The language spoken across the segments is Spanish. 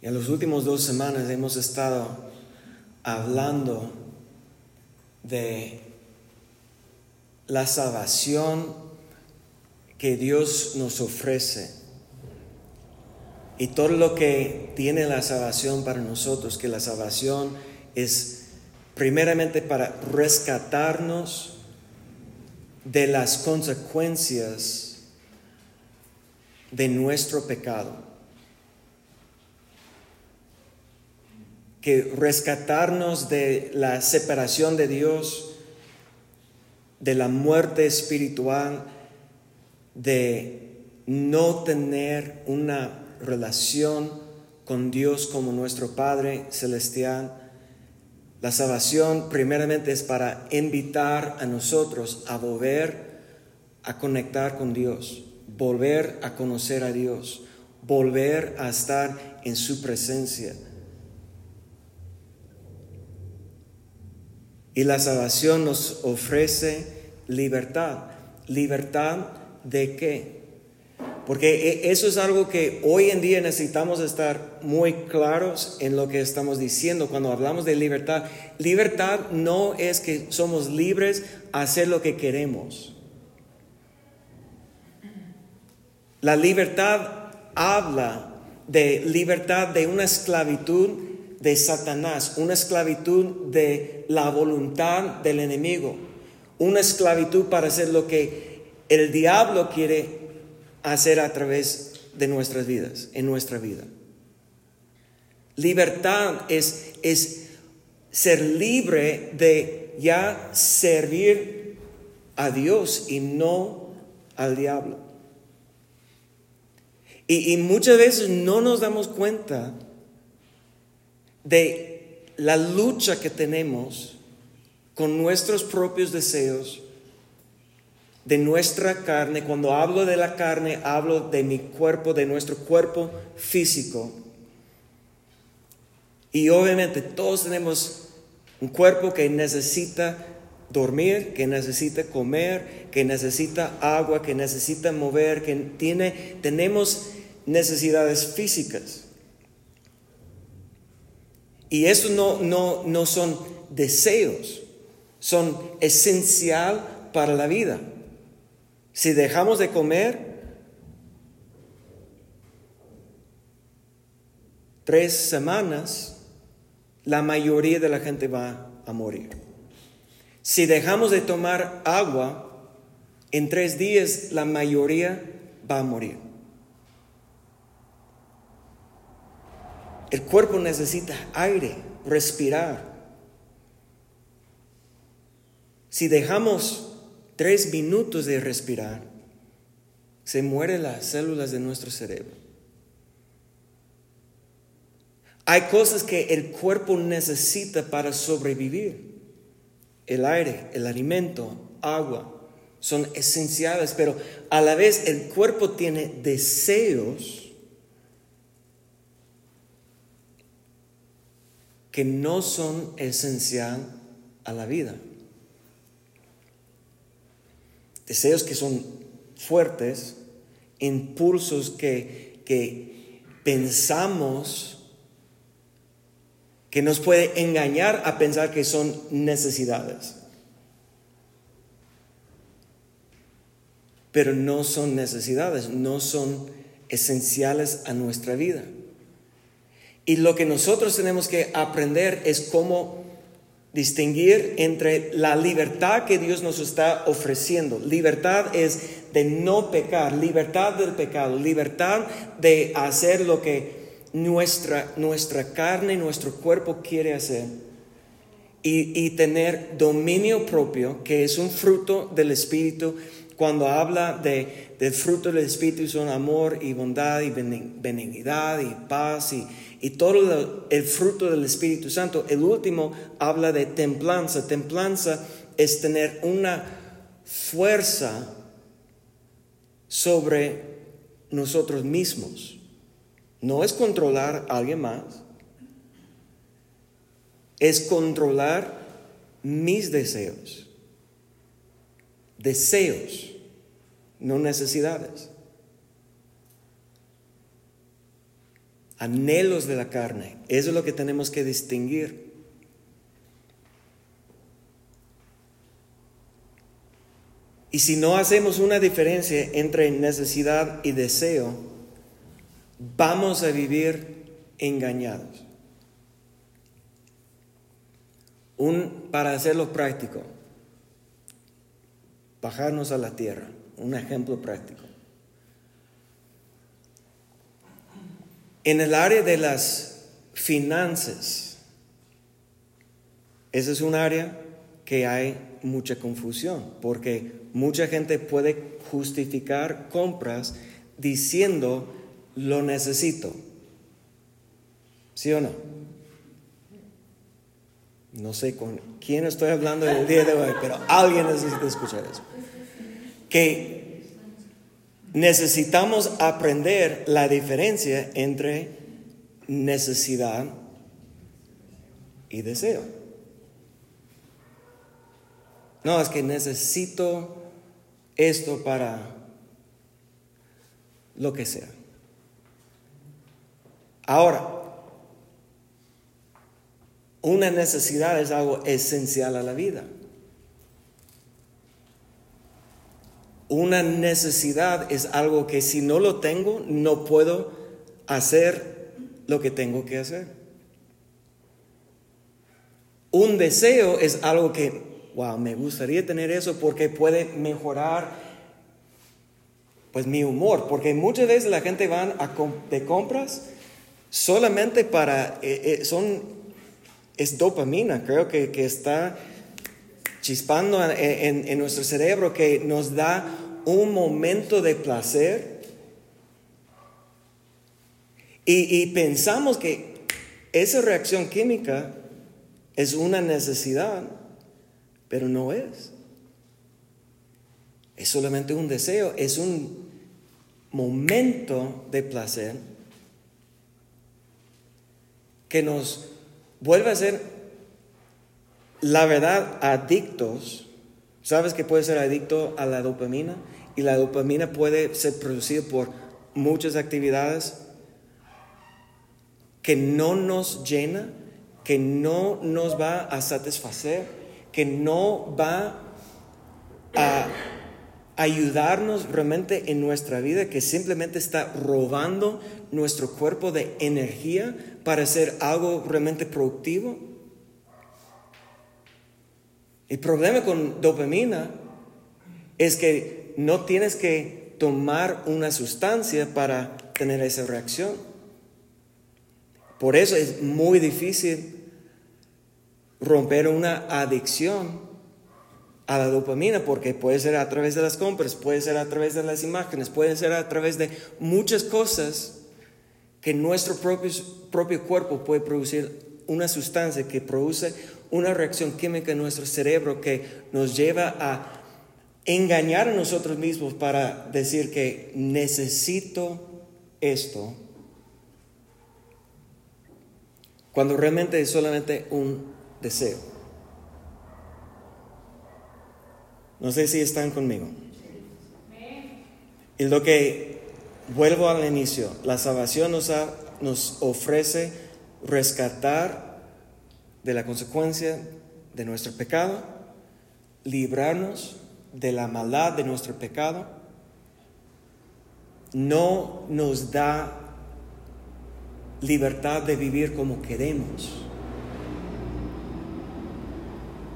En las últimas dos semanas hemos estado hablando de la salvación que Dios nos ofrece y todo lo que tiene la salvación para nosotros, que la salvación es primeramente para rescatarnos de las consecuencias de nuestro pecado. Que rescatarnos de la separación de Dios, de la muerte espiritual, de no tener una relación con Dios como nuestro Padre Celestial. La salvación primeramente es para invitar a nosotros a volver a conectar con Dios, volver a conocer a Dios, volver a estar en su presencia. Y la salvación nos ofrece libertad. ¿Libertad de qué? Porque e, eso es algo que hoy en día necesitamos estar muy claros en lo que estamos diciendo cuando hablamos de libertad. Libertad no es que somos libres a hacer lo que queremos. La libertad habla de libertad de una esclavitud de Satanás, una esclavitud de la voluntad del enemigo, una esclavitud para hacer lo que el diablo quiere hacer a través de nuestras vidas, en nuestra vida. Libertad es, es ser libre de ya servir a Dios y no al diablo. Y, y muchas veces no nos damos cuenta de la lucha que tenemos con nuestros propios deseos, de nuestra carne. Cuando hablo de la carne, hablo de mi cuerpo, de nuestro cuerpo físico. Y obviamente todos tenemos un cuerpo que necesita dormir, que necesita comer, que necesita agua, que necesita mover, que tiene, tenemos necesidades físicas. Y eso no, no, no son deseos, son esencial para la vida. Si dejamos de comer, tres semanas, la mayoría de la gente va a morir. Si dejamos de tomar agua, en tres días la mayoría va a morir. El cuerpo necesita aire, respirar. Si dejamos tres minutos de respirar, se mueren las células de nuestro cerebro. Hay cosas que el cuerpo necesita para sobrevivir. El aire, el alimento, agua, son esenciales, pero a la vez el cuerpo tiene deseos que no son esencial a la vida deseos que son fuertes, impulsos que, que pensamos que nos puede engañar a pensar que son necesidades. Pero no son necesidades, no son esenciales a nuestra vida. Y lo que nosotros tenemos que aprender es cómo distinguir entre la libertad que Dios nos está ofreciendo. Libertad es de no pecar, libertad del pecado, libertad de hacer lo que nuestra, nuestra carne, nuestro cuerpo quiere hacer. Y, y tener dominio propio, que es un fruto del Espíritu. Cuando habla de, del fruto del Espíritu son amor y bondad y benignidad y paz y, y todo el fruto del Espíritu Santo. El último habla de templanza. Templanza es tener una fuerza sobre nosotros mismos. No es controlar a alguien más. Es controlar mis deseos. Deseos, no necesidades. Anhelos de la carne. Eso es lo que tenemos que distinguir. Y si no hacemos una diferencia entre necesidad y deseo, vamos a vivir engañados. Un, para hacerlo práctico, bajarnos a la tierra, un ejemplo práctico. En el área de las finanzas, ese es un área que hay mucha confusión, porque mucha gente puede justificar compras diciendo lo necesito. ¿Sí o no? No sé con quién estoy hablando el día de hoy, pero alguien necesita escuchar eso. Que necesitamos aprender la diferencia entre necesidad y deseo. No, es que necesito esto para lo que sea. Ahora, una necesidad es algo esencial a la vida. Una necesidad es algo que si no lo tengo, no puedo hacer lo que tengo que hacer. Un deseo es algo que wow, me gustaría tener eso porque puede mejorar pues mi humor, porque muchas veces la gente va a de compras solamente para, eh, eh, son, es dopamina, creo que, está chispando en, nuestro cerebro que nos da un momento de placer y, y pensamos que esa reacción química es una necesidad pero no es. Es solamente un deseo, es un momento de placer que nos vuelve a ser, la verdad, adictos. ¿Sabes que puede ser adicto a la dopamina? Y la dopamina puede ser producida por muchas actividades que no nos llena, que no nos va a satisfacer que no va a ayudarnos realmente en nuestra vida, que simplemente está robando nuestro cuerpo de energía para hacer algo realmente productivo. El problema con dopamina es que no tienes que tomar una sustancia para tener esa reacción. Por eso es muy difícil romper una adicción a la dopamina, porque puede ser a través de las compras, puede ser a través de las imágenes, puede ser a través de muchas cosas que nuestro propio, cuerpo puede producir una sustancia que produce una reacción química en nuestro cerebro que nos lleva a engañar a nosotros mismos para decir que necesito esto, cuando realmente es solamente un deseo. No sé si están conmigo. Y lo que vuelvo al inicio, la salvación nos, nos ofrece rescatar de la consecuencia de nuestro pecado, librarnos de la maldad de nuestro pecado, no nos da libertad de vivir como queremos.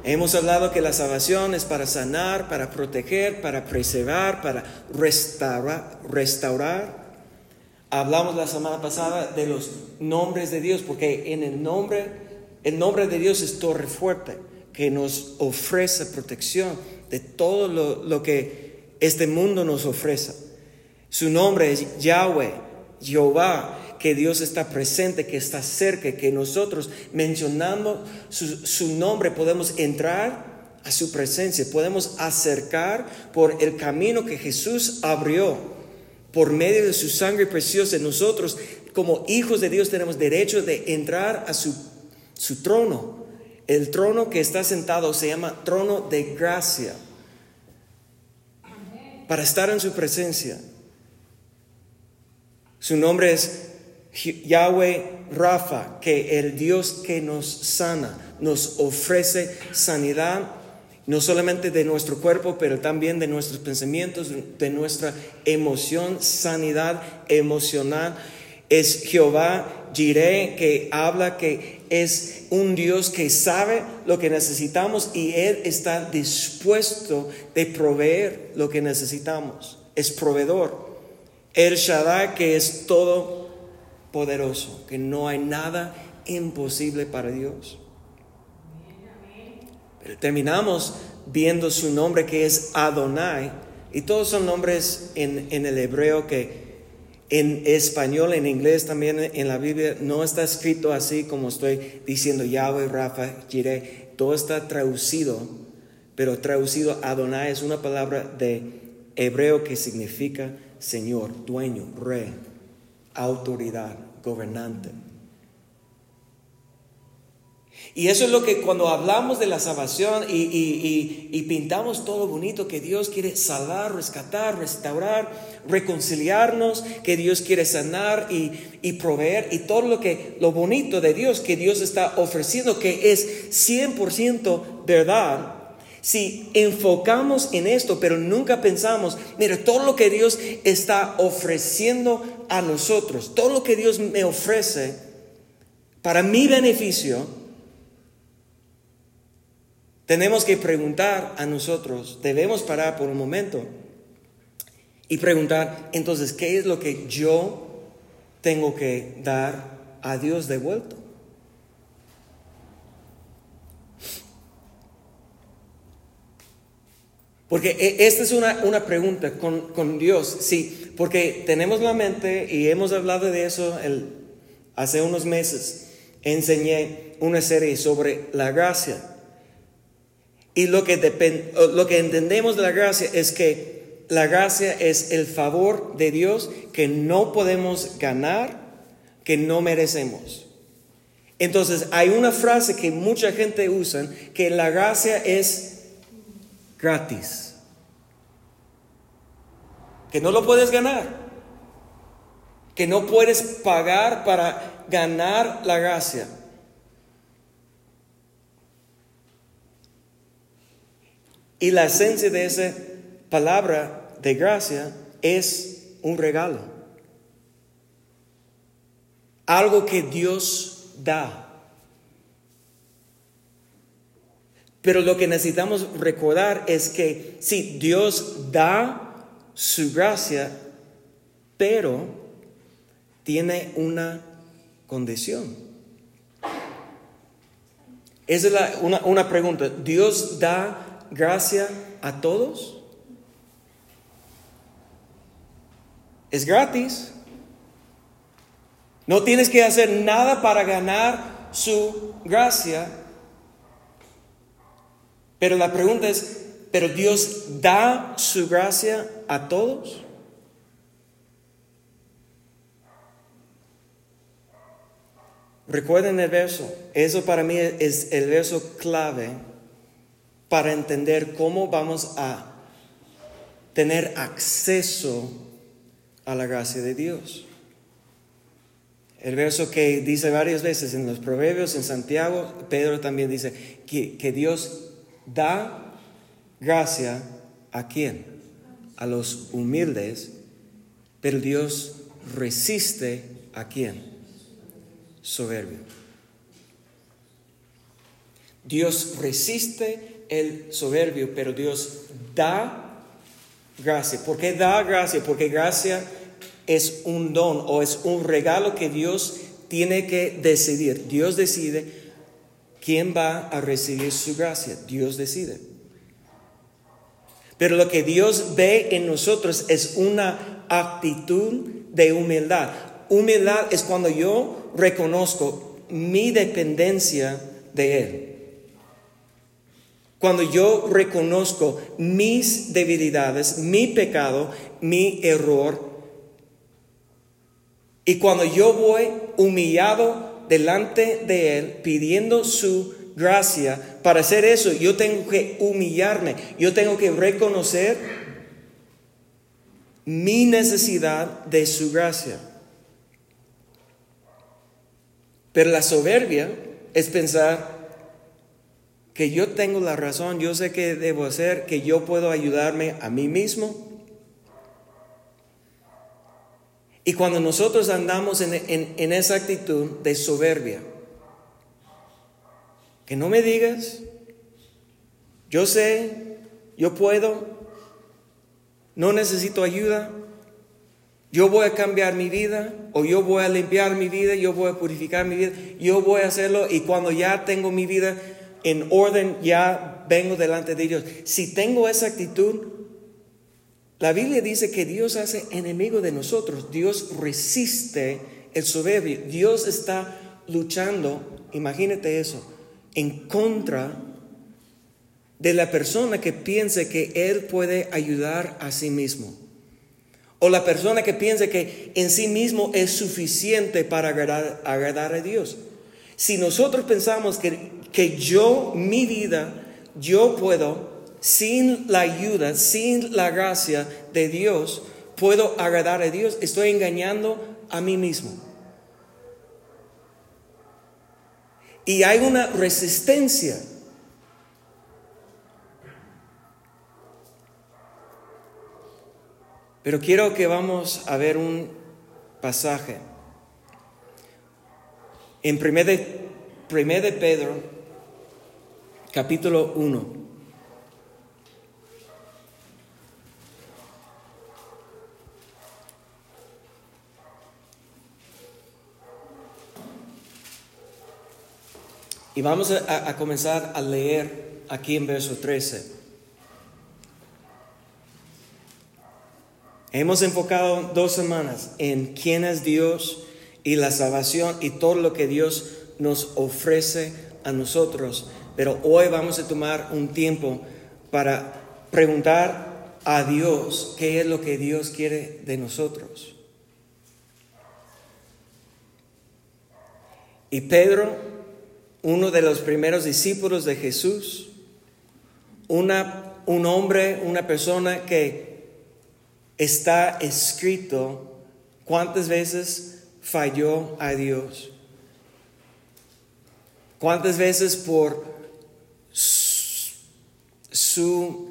Hemos hablado que la salvación es para sanar, para proteger, para preservar, para restaurar. restaurar. Hablamos la semana pasada de los nombres de Dios, porque en el nombre, el nombre de Dios es torre fuerte, que nos ofrece protección de todo lo, lo que este mundo nos ofrece. Su nombre es Yahweh, Jehová, que Dios está presente, que está cerca, que nosotros mencionando su, nombre podemos entrar a su presencia, podemos acercar por el camino que Jesús abrió, por medio de su sangre preciosa. Nosotros como hijos de Dios tenemos derecho de entrar a su, su trono. El trono que está sentado se llama trono de gracia. Para estar en su presencia. Su nombre es Yahweh Rafa, que el Dios que nos sana, nos ofrece sanidad, no solamente de nuestro cuerpo, pero también de nuestros pensamientos, de nuestra emoción, sanidad emocional. Es Jehová Jireh que habla que es un Dios que sabe lo que necesitamos y Él está dispuesto de proveer lo que necesitamos. Es proveedor. El Shaddai que es todo poderoso, que no hay nada imposible para Dios. Pero terminamos viendo su nombre que es Adonai, y todos son nombres en, en el hebreo que en español, en inglés también en la Biblia no está escrito así como estoy diciendo Yahweh, Rafa, Jireh. Todo está traducido, pero traducido Adonai es una palabra de hebreo que significa Señor, dueño, rey, autoridad, gobernante. Y eso es lo que cuando hablamos de la salvación y, pintamos todo bonito, que Dios quiere salvar, rescatar, restaurar, reconciliarnos, que Dios quiere sanar y, proveer, y todo lo, que, lo bonito de Dios que Dios está ofreciendo, que es 100% verdad. Si enfocamos en esto, pero nunca pensamos, mira, todo lo que Dios está ofreciendo a nosotros, todo lo que Dios me ofrece para mi beneficio, tenemos que preguntar a nosotros, debemos parar por un momento y preguntar, entonces, ¿qué es lo que yo tengo que dar a Dios de vuelta? Porque e, esta es una, una pregunta con, con, Dios, sí, porque tenemos la mente y hemos hablado de eso el, hace unos meses. Enseñé una serie sobre la gracia. Y lo que, lo que entendemos de la gracia es que la gracia es el favor de Dios que no podemos ganar, que no merecemos. Entonces hay una frase que mucha gente usa, que la gracia es gratis. Que no lo puedes ganar. Que no puedes pagar para ganar la gracia. Y la esencia de esa palabra de gracia es un regalo. Algo que Dios da. Pero lo que necesitamos recordar es que si Dios da su gracia, pero tiene una condición. Esa es una, una pregunta. Dios da gracia a todos? Es gratis. No tienes que hacer nada para ganar su gracia. Pero la pregunta es, ¿pero Dios da su gracia a todos? Recuerden el verso, eso para mí es el verso clave para entender cómo vamos a tener acceso a la gracia de Dios. El verso que dice varias veces en los Proverbios, en Santiago, Pedro también dice que, Dios da gracia a quién? A los humildes, pero Dios resiste a quién? Soberbio. Dios resiste el soberbio, pero Dios da gracia. ¿Por qué da gracia? Porque gracia es un don o es un regalo que Dios tiene que decidir. Dios decide quién va a recibir su gracia. Dios decide. Pero lo que Dios ve en nosotros es una actitud de humildad. Humildad es cuando yo reconozco mi dependencia de Él. Cuando yo reconozco mis debilidades, mi pecado, mi error, y cuando yo voy humillado delante de Él, pidiendo su gracia, para hacer eso yo tengo que humillarme, yo tengo que reconocer mi necesidad de su gracia. Pero la soberbia es pensar que yo tengo la razón, yo sé qué debo hacer, que yo puedo ayudarme a mí mismo. Y cuando nosotros andamos en, en esa actitud de soberbia, que no me digas, yo sé, yo puedo, no necesito ayuda, yo voy a cambiar mi vida o yo voy a limpiar mi vida, yo voy a purificar mi vida, yo voy a hacerlo y cuando ya tengo mi vida en orden, ya vengo delante de Dios. Si tengo esa actitud, la Biblia dice que Dios hace enemigo de nosotros, Dios resiste el soberbio, Dios está luchando, imagínate eso, en contra de la persona que piense que Él puede ayudar a sí mismo. O la persona que piense que en sí mismo es suficiente para agradar, a Dios. Si nosotros pensamos que, que yo, mi vida, yo puedo, sin la ayuda, sin la gracia de Dios, puedo agradar a Dios, estoy engañando a mí mismo. Y hay una resistencia Pero quiero que vamos a ver un pasaje. En 1 de, de Pedro, capítulo 1. Y vamos a, a, comenzar a leer aquí en verso 13. Hemos enfocado dos semanas en quién es Dios y la salvación y todo lo que Dios nos ofrece a nosotros. Pero hoy vamos a tomar un tiempo para preguntar a Dios qué es lo que Dios quiere de nosotros. Y Pedro, uno de los primeros discípulos de Jesús, una, un hombre, una persona que está escrito cuántas veces falló a Dios. Cuántas veces por su,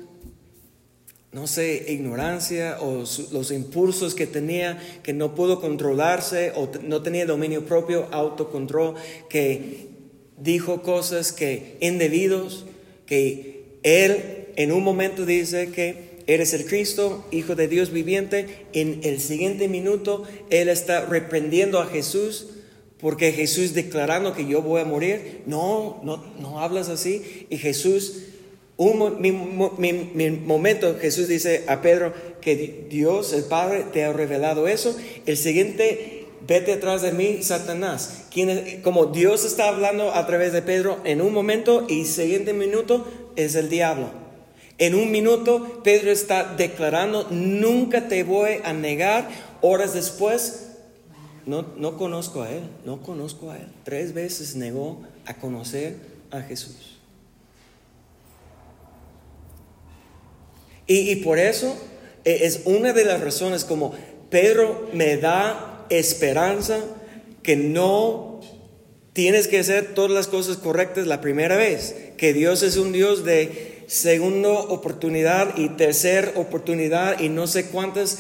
no sé, ignorancia o los impulsos que tenía, que no pudo controlarse o no tenía dominio propio, autocontrol, que dijo cosas que indebidos, que él en un momento dice que eres el Cristo, Hijo de Dios viviente. En el siguiente minuto, Él está reprendiendo a Jesús porque Jesús declarando que yo voy a morir. No, no, no hablas así. Y Jesús, un mi, momento, Jesús dice a Pedro que Dios, el Padre, te ha revelado eso. El siguiente, vete atrás de mí, Satanás. como Dios está hablando a través de Pedro en un momento y siguiente minuto es el diablo. En un minuto Pedro está declarando, nunca te voy a negar. Horas después, no, no conozco a él, no conozco a él. Tres veces negó a conocer a Jesús. Y, y por eso e, es una de las razones como Pedro me da esperanza que no tienes que hacer todas las cosas correctas la primera vez, que Dios es un Dios de segunda oportunidad y tercera oportunidad y no sé cuántas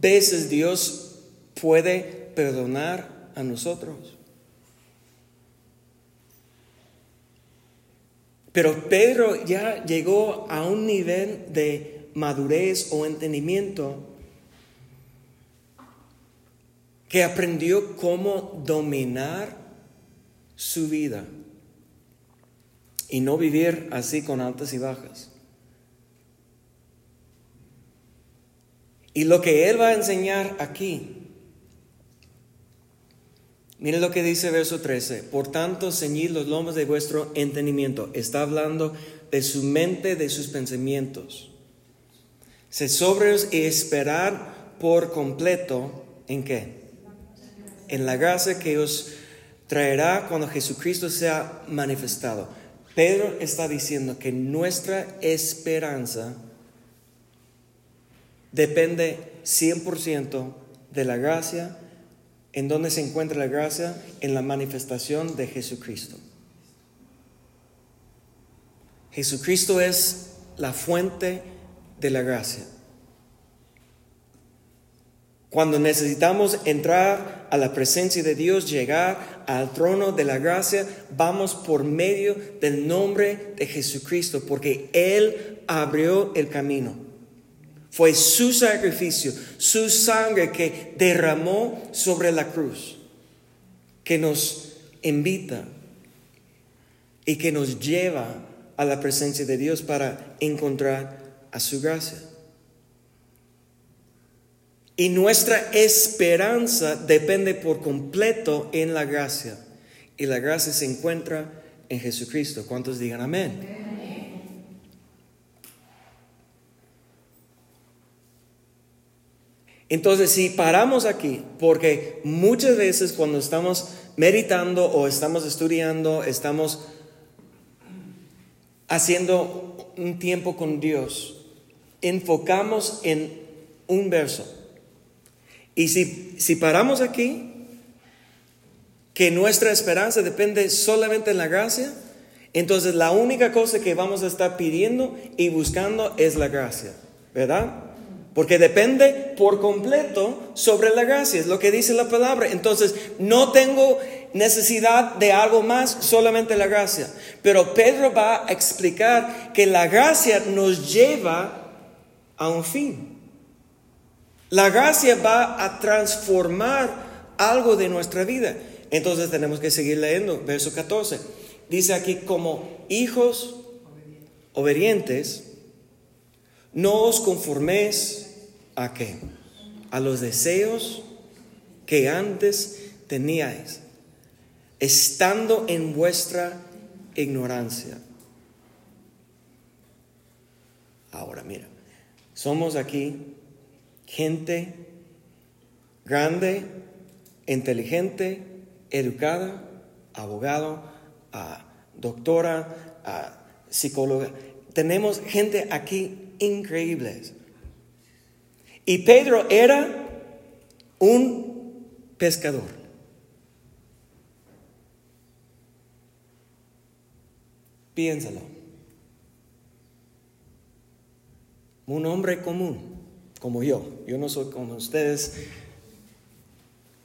veces Dios puede perdonar a nosotros. Pero Pedro ya llegó a un nivel de madurez o entendimiento que aprendió cómo dominar su vida y no vivir así con altas y bajas. Y lo que Él va a enseñar aquí, miren lo que dice verso 13, por tanto ceñid los lomos de vuestro entendimiento. Está hablando de su mente, de sus pensamientos. Se sobrios y esperar por completo en qué? En la gracia que os traerá cuando Jesucristo sea manifestado. Pedro está diciendo que nuestra esperanza depende 100% de la gracia ¿En dónde se encuentra la gracia? En la manifestación de Jesucristo. Jesucristo es la fuente de la gracia. Cuando necesitamos entrar a la presencia de Dios, llegar al trono de la gracia, vamos por medio del nombre de Jesucristo, porque Él abrió el camino. Fue su sacrificio, su sangre que derramó sobre la cruz, que nos invita y que nos lleva a la presencia de Dios para encontrar a su gracia. Y nuestra esperanza depende por completo en la gracia. Y la gracia se encuentra en Jesucristo. ¿Cuántos digan amén? Entonces, si paramos aquí, porque muchas veces cuando estamos meditando o estamos estudiando, estamos haciendo un tiempo con Dios, enfocamos en un verso. Y si, si paramos aquí, que nuestra esperanza depende solamente en la gracia, entonces la única cosa que vamos a estar pidiendo y buscando es la gracia, ¿verdad? Porque depende por completo sobre la gracia, es lo que dice la palabra. Entonces, no tengo necesidad de algo más, solamente la gracia. Pero Pedro va a explicar que la gracia nos lleva a un fin. La gracia va a transformar algo de nuestra vida. Entonces tenemos que seguir leyendo, verso 14. Dice aquí, como hijos obedientes, no os conforméis a qué? A los deseos que antes teníais, estando en vuestra ignorancia. Ahora mira, somos aquí gente grande, inteligente, educada, abogado, doctora, psicóloga. Tenemos gente aquí increíble. Y Pedro era un pescador. Piénsalo. Un hombre común como yo. Yo no soy como ustedes,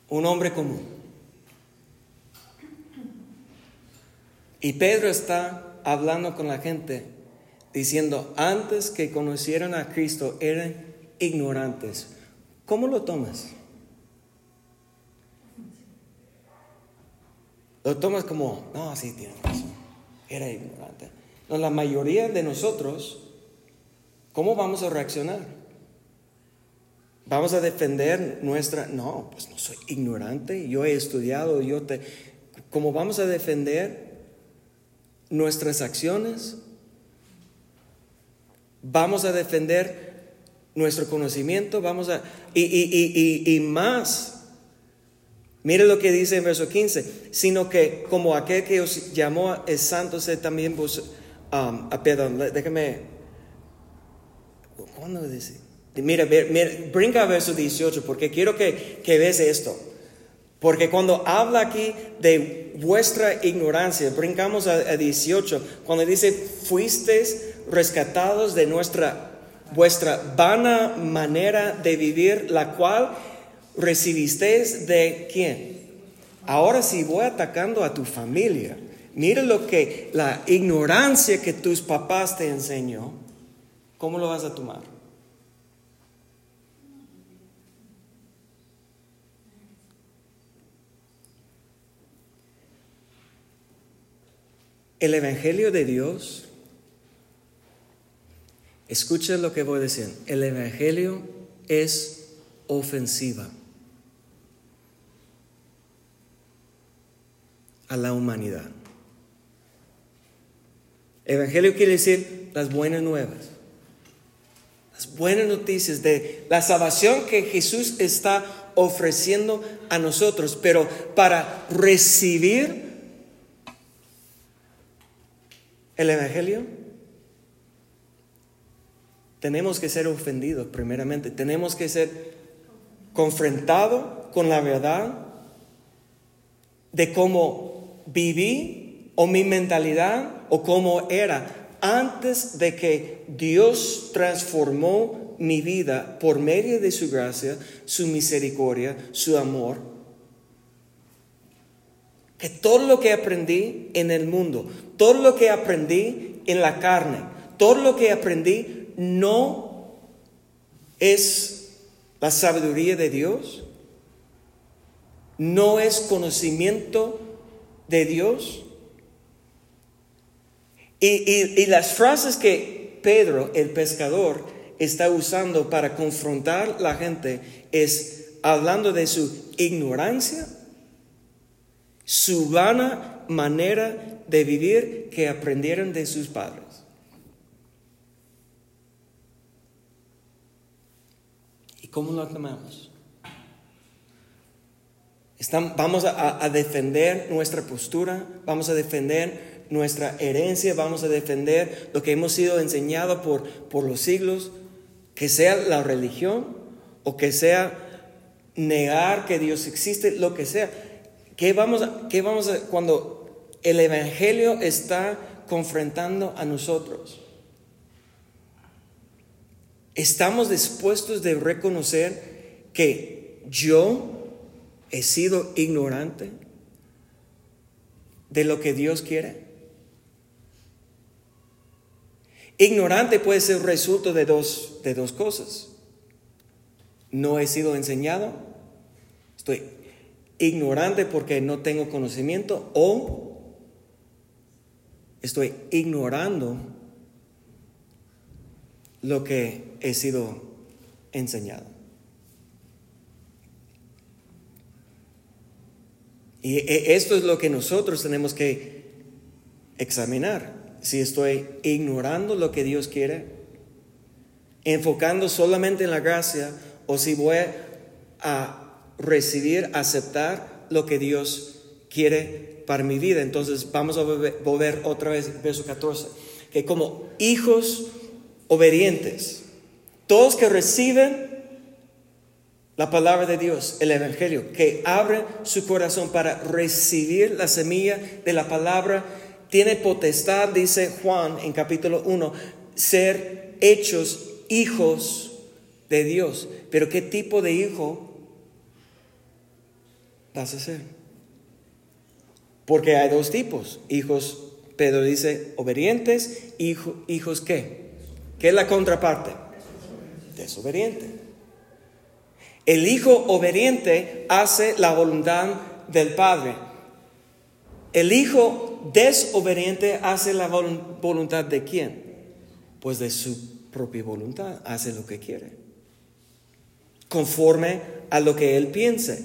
un hombre común. Y Pedro está hablando con la gente diciendo, antes que conocieran a Cristo eran ignorantes. ¿Cómo lo tomas? Lo tomas como, no, sí, tiene razón, era ignorante. No, la mayoría de nosotros, ¿cómo vamos a reaccionar? Vamos a defender nuestra... No, pues no soy ignorante, yo he estudiado, yo te... ¿Cómo vamos a defender nuestras acciones? Vamos a defender nuestro conocimiento, vamos a... Y, y, y, más, mire lo que dice en verso 15, sino que como aquel que os llamó es santo, sé también vos... Um, ah, perdón, déjame... ¿Cuándo dice? Mira, mira, brinca a verso 18 porque quiero que, que veas esto. Porque cuando habla aquí de vuestra ignorancia, brincamos a, 18, cuando dice, fuisteis rescatados de nuestra, vuestra vana manera de vivir, la cual recibisteis de quién. Ahora si voy atacando a tu familia, mira lo que la ignorancia que tus papás te enseñó, ¿cómo lo vas a tomar? El Evangelio de Dios, escuchen lo que voy a decir, el Evangelio es ofensiva a la humanidad. Evangelio quiere decir las buenas nuevas, las buenas noticias de la salvación que Jesús está ofreciendo a nosotros, pero para recibir el Evangelio, tenemos que ser ofendidos primeramente, tenemos que ser confrontados con la verdad de cómo viví o mi mentalidad o cómo era antes de que Dios transformó mi vida por medio de su gracia, su misericordia, su amor. Que todo lo que aprendí en el mundo, todo lo que aprendí en la carne, todo lo que aprendí no es la sabiduría de Dios, no es conocimiento de Dios. Y, las frases que Pedro, el pescador, está usando para confrontar la gente es hablando de su ignorancia, su vana manera de vivir que aprendieron de sus padres. ¿Y cómo lo tomamos? vamos a, defender nuestra postura, vamos a defender nuestra herencia, vamos a defender lo que hemos sido enseñado por, por los siglos, que sea la religión o que sea negar que Dios existe, lo que sea. ¿Qué vamos a, qué vamos a, cuando el Evangelio está confrontando a nosotros? ¿Estamos dispuestos de reconocer que yo he sido ignorante de lo que Dios quiere? Ignorante puede ser resultado de dos, de dos cosas. No he sido enseñado, estoy ignorante porque no tengo conocimiento o estoy ignorando lo que he sido enseñado. Y e, esto es lo que nosotros tenemos que examinar si estoy ignorando lo que Dios quiere, enfocando solamente en la gracia, o si voy a recibir, aceptar lo que Dios quiere para mi vida. Entonces vamos a volver, otra vez, verso 14, que como hijos obedientes, todos que reciben la palabra de Dios, el Evangelio, que abren su corazón para recibir la semilla de la palabra tiene potestad, dice Juan en capítulo 1, ser hechos hijos de Dios. Pero ¿qué tipo de hijo vas a ser? Porque hay dos tipos, hijos, Pedro dice, obedientes, hijos qué? ¿Qué es la contraparte? Desobediente. El hijo obediente hace la voluntad del Padre. El hijo desobediente hace la voluntad de quién? Pues de su propia voluntad, hace lo que quiere, conforme a lo que él piense.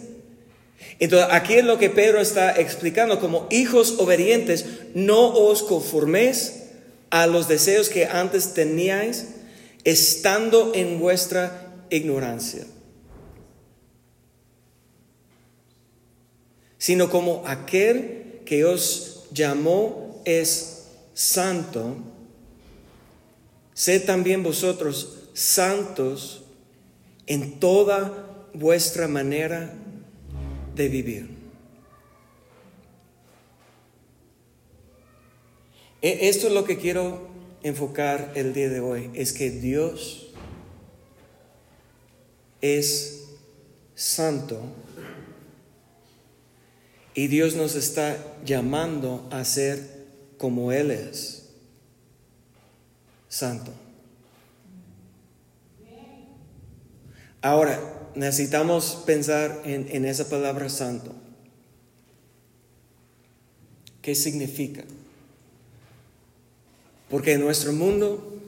Entonces, aquí es lo que Pedro está explicando, como hijos obedientes, no os conforméis a los deseos que antes teníais, estando en vuestra ignorancia, sino como aquel que os llamó es santo, sed también vosotros santos en toda vuestra manera de vivir. E, esto es lo que quiero enfocar el día de hoy, es que Dios es santo y Dios nos está llamando a ser como Él es, santo. Ahora, necesitamos pensar en, esa palabra santo. ¿Qué significa? Porque en nuestro mundo,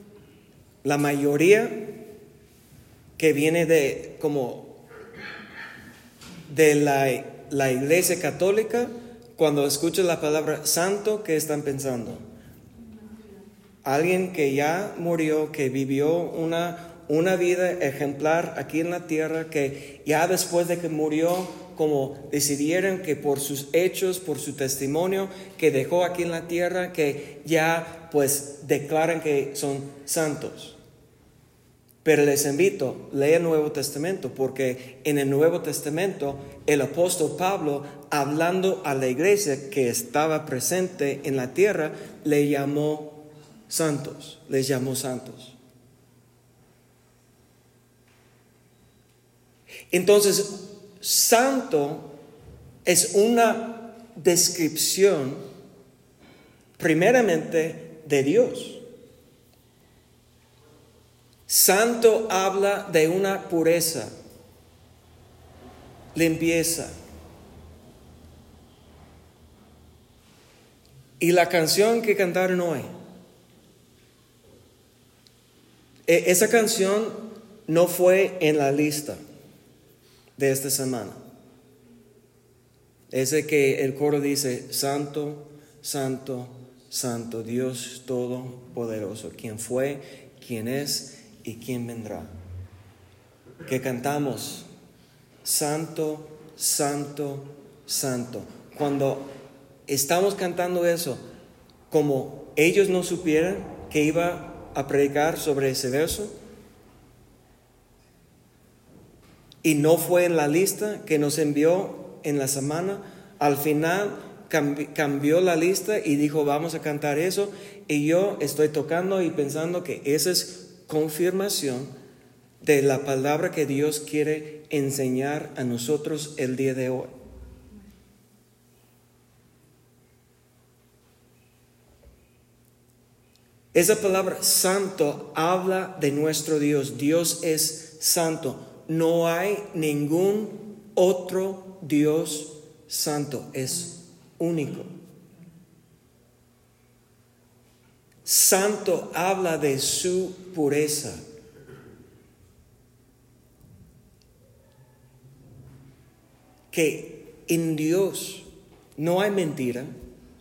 la mayoría que viene de como de la la iglesia católica, cuando escucha la palabra santo, ¿qué están pensando? Alguien que ya murió, que vivió una, una vida ejemplar aquí en la tierra, que ya después de que murió, como decidieron que por sus hechos, por su testimonio que dejó aquí en la tierra, que ya pues declaran que son santos. Pero les invito, lea el Nuevo Testamento, porque en el Nuevo Testamento el apóstol Pablo, hablando a la iglesia que estaba presente en la tierra, le llamó santos, les llamó santos. Entonces, santo es una descripción primeramente de Dios. Santo habla de una pureza, limpieza. Y la canción que cantaron hoy, e, esa canción no fue en la lista de esta semana. Ese que el coro dice, Santo, Santo, Santo, Dios Todopoderoso, quien fue, quien es y quién vendrá. Que cantamos, Santo, Santo, Santo. Cuando estamos cantando eso, como ellos no supieran que iba a predicar sobre ese verso, y no fue en la lista que nos envió en la semana, al final cambió la lista y dijo, vamos a cantar eso, y yo estoy tocando y pensando que ese es confirmación de la palabra que Dios quiere enseñar a nosotros el día de hoy. Esa palabra santo habla de nuestro Dios. Dios es santo. No hay ningún otro Dios santo. Es único. Santo habla de su pureza. Que en Dios no hay mentira,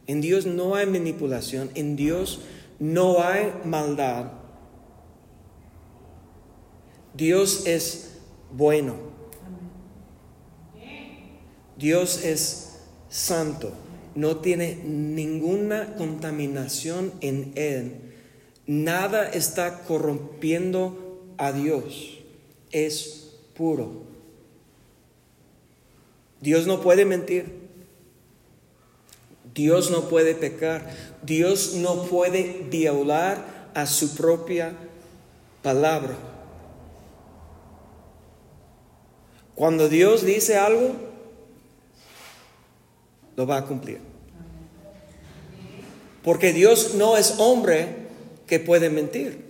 en Dios no hay manipulación, en Dios no hay maldad. Dios es bueno. Dios es santo no tiene ninguna contaminación en él. Nada está corrompiendo a Dios. Es puro. Dios no puede mentir. Dios no puede pecar. Dios no puede violar a su propia palabra. Cuando Dios dice algo, lo va a cumplir. Porque Dios no es hombre que puede mentir.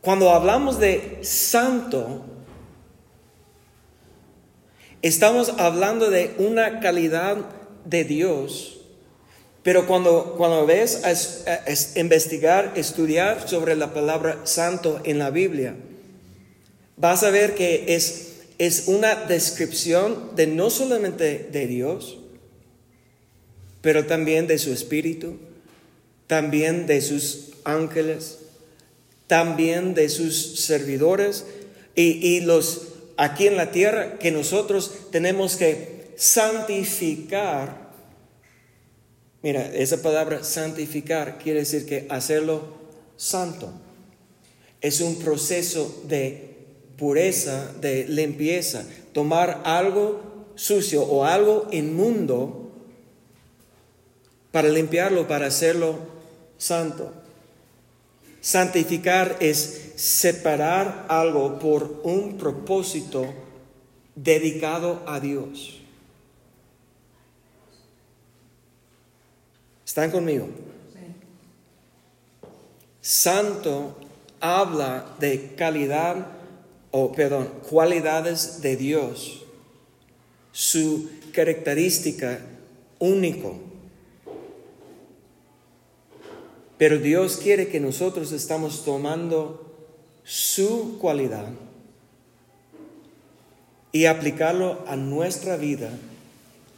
Cuando hablamos de santo, estamos hablando de una calidad de Dios pero cuando, cuando ves a, investigar, estudiar sobre la palabra santo en la Biblia, vas a ver que es, es una descripción de no solamente de Dios, pero también de su espíritu, también de sus ángeles, también de sus servidores y, y los aquí en la tierra que nosotros tenemos que santificar Mira, esa palabra santificar quiere decir que hacerlo santo. Es un proceso de pureza, de limpieza. Tomar algo sucio o algo inmundo para limpiarlo, para hacerlo santo. Santificar es separar algo por un propósito dedicado a Dios. ¿Están conmigo? Santo habla de calidad o perdón, cualidades de Dios, su característica único. Pero Dios quiere que nosotros estamos tomando su cualidad y aplicarlo a nuestra vida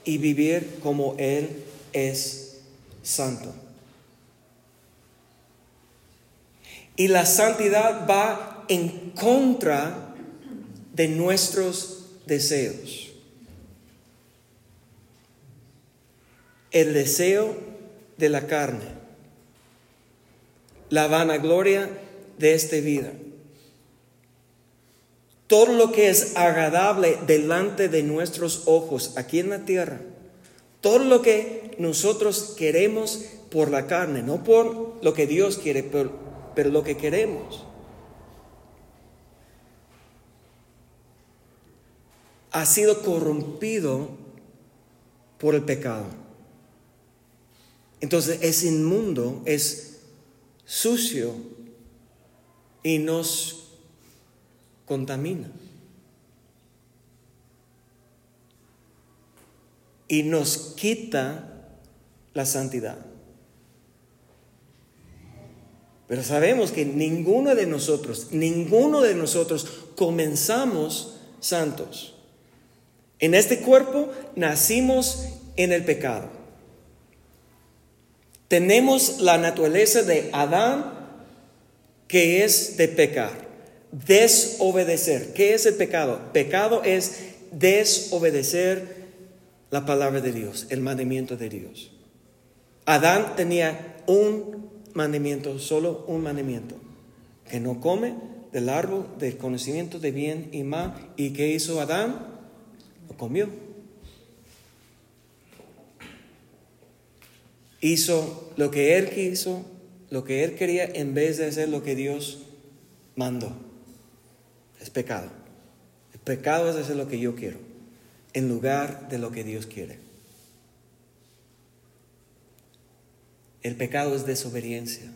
y vivir como Él es santo. Y la santidad va en contra de nuestros deseos. el deseo de la carne, la vanagloria de esta vida. Todo lo que es agradable delante de nuestros ojos aquí en la tierra, todo lo que nosotros queremos por la carne, no por lo que Dios quiere, pero, pero lo que queremos. Ha sido corrompido por el pecado. Entonces es inmundo, es sucio y nos contamina. Y nos quita la santidad. Pero sabemos que ninguno de nosotros, ninguno de nosotros comenzamos santos. En este cuerpo nacimos en el pecado. Tenemos la naturaleza de Adán que es de pecar, desobedecer. ¿Qué es el pecado? Pecado es desobedecer la palabra de Dios, el mandamiento de Dios. Adán tenía un mandamiento, solo un mandamiento, que no come del árbol del conocimiento de bien y mal. ¿Y qué hizo Adán? Lo comió. Hizo lo que él quiso, lo que él quería, en vez de hacer lo que Dios mandó. Es pecado. El pecado es hacer lo que yo quiero, en lugar de lo que Dios quiere. El pecado es desobediencia.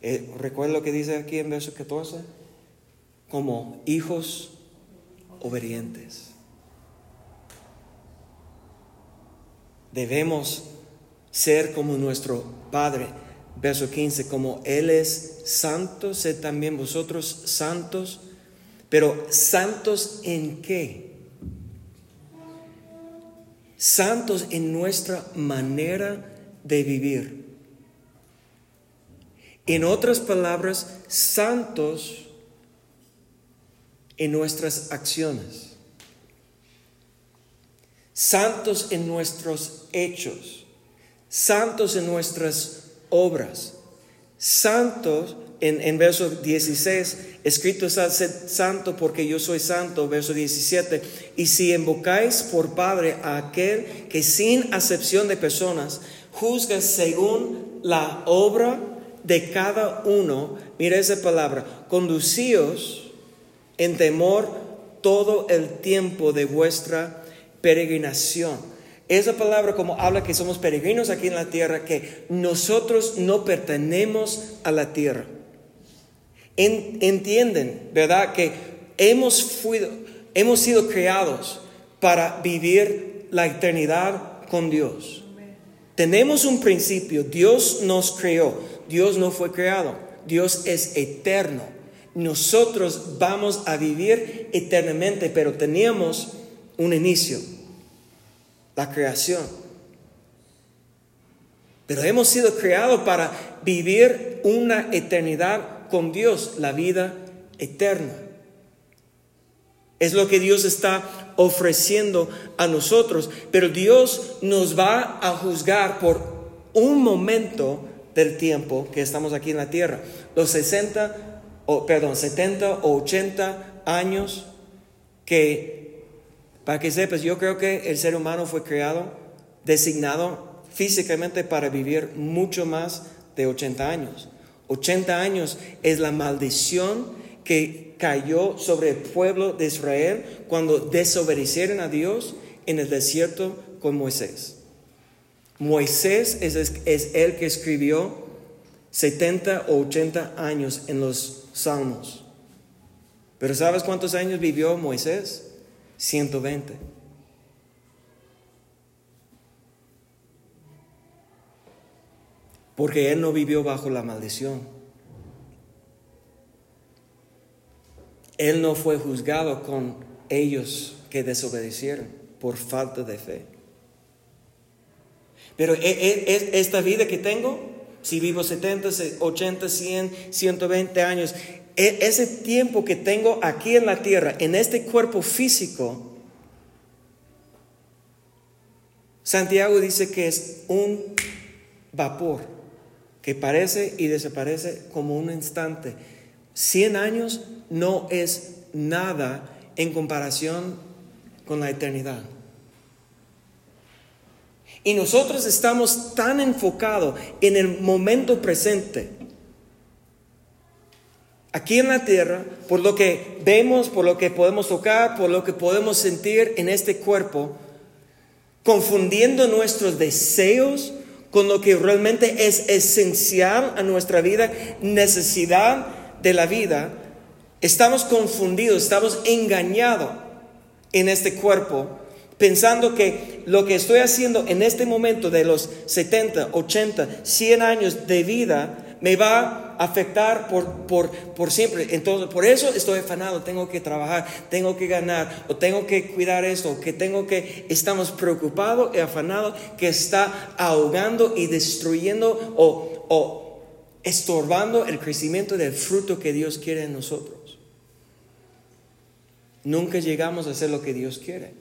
Eh, Recuerda lo que dice aquí en verso 14, como hijos obedientes. Debemos ser como nuestro Padre. Verso 15, como Él es santo, sed también vosotros santos, pero santos en qué? Santos en nuestra manera de vivir. En otras palabras, santos en nuestras acciones, santos en nuestros hechos, santos en nuestras obras, santos en, en, verso 16, escrito está, santo porque yo soy santo, verso 17, y si invocáis por Padre a aquel que sin acepción de personas juzga según la obra de cada uno. Mira esa palabra, conducíos en temor todo el tiempo de vuestra peregrinación. Esa palabra como habla que somos peregrinos aquí en la tierra, que nosotros no pertenecemos a la tierra. entienden, ¿verdad? Que hemos, hemos sido creados para vivir la eternidad con Dios. Tenemos un principio, Dios nos creó, Dios no fue creado, Dios es eterno. Nosotros vamos a vivir eternamente, pero teníamos un inicio, la creación. Pero hemos sido creados para vivir una eternidad con Dios, la vida eterna. Es lo que Dios está ofreciendo a nosotros, pero Dios nos va a juzgar por un momento del tiempo que estamos aquí en la tierra. Los 60, o, perdón, 70 o 80 años que, para que sepas, yo creo que el ser humano fue creado, designado físicamente para vivir mucho más de 80 años. 80 años es la maldición que cayó sobre el pueblo de Israel cuando desobedecieron a Dios en el desierto con Moisés. Moisés es, es el que escribió 70 o 80 años en los salmos. Pero ¿sabes cuántos años vivió Moisés? 120. Porque él no vivió bajo la maldición. Él no fue juzgado con ellos que desobedecieron por falta de fe. Pero e, e, esta vida que tengo, si vivo 70, 80, 100, 120 años, e, ese tiempo que tengo aquí en la tierra, en este cuerpo físico, Santiago dice que es un vapor que parece y desaparece como un instante. Cien años no es nada en comparación con la eternidad. Y nosotros estamos tan enfocados en el momento presente, aquí en la tierra, por lo que vemos, por lo que podemos tocar, por lo que podemos sentir en este cuerpo, confundiendo nuestros deseos con lo que realmente es esencial a nuestra vida, necesidad de la vida, estamos confundidos, estamos engañados en este cuerpo pensando que lo que estoy haciendo en este momento de los 70, 80, 100 años de vida me va a afectar por, por, por siempre. Entonces, por eso estoy afanado, tengo que trabajar, tengo que ganar, o tengo que cuidar esto, que tengo que, estamos preocupados y afanados que está ahogando y destruyendo o estorbando el crecimiento del fruto que Dios quiere en nosotros. Nunca llegamos a hacer lo que Dios quiere.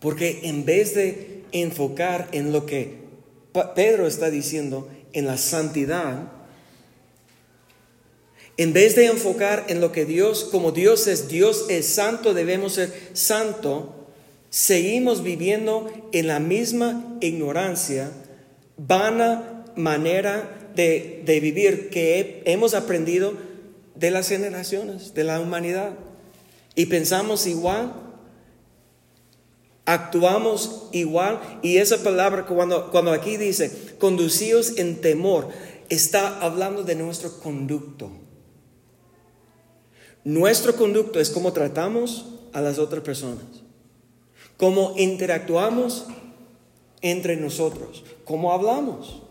Porque en vez de enfocar en lo que Pedro está diciendo, en la santidad, en vez de enfocar en lo que Dios, como Dios es, Dios es santo, debemos ser santo, seguimos viviendo en la misma ignorancia, vana manera de, de vivir que hemos aprendido de las generaciones, de la humanidad. Y pensamos igual actuamos igual. Y esa palabra, cuando, cuando aquí dice, conducíos en temor, está hablando de nuestro conducto. Nuestro conducto es cómo tratamos a las otras personas, cómo interactuamos entre nosotros, cómo hablamos.